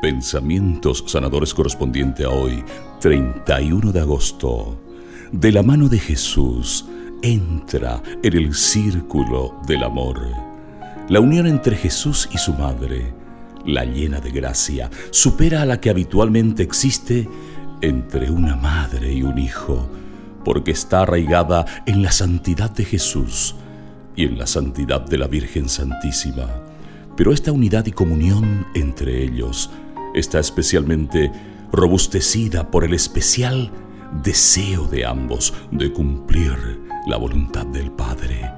Pensamientos sanadores correspondiente a hoy, 31 de agosto. De la mano de Jesús, entra en el círculo del amor. La unión entre Jesús y su madre, la llena de gracia, supera a la que habitualmente existe entre una madre y un hijo, porque está arraigada en la santidad de Jesús y en la santidad de la Virgen Santísima. Pero esta unidad y comunión entre ellos está especialmente robustecida por el especial deseo de ambos de cumplir la voluntad del Padre.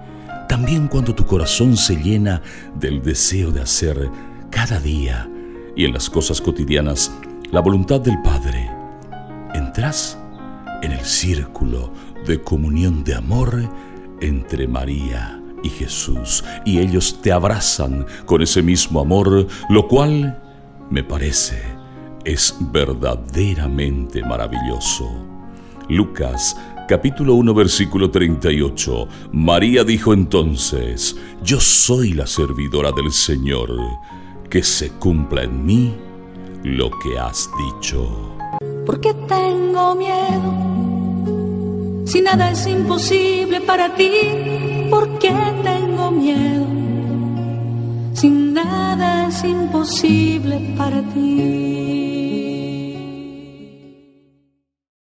También cuando tu corazón se llena del deseo de hacer cada día y en las cosas cotidianas la voluntad del Padre, entras en el círculo de comunión de amor entre María y Jesús, y ellos te abrazan con ese mismo amor, lo cual me parece es verdaderamente maravilloso. Lucas capítulo 1 versículo 38. María dijo entonces, yo soy la servidora del Señor, que se cumpla en mí lo que has dicho. Porque tengo miedo, si nada es imposible para ti, ¿por qué tengo miedo? Imposible para ti.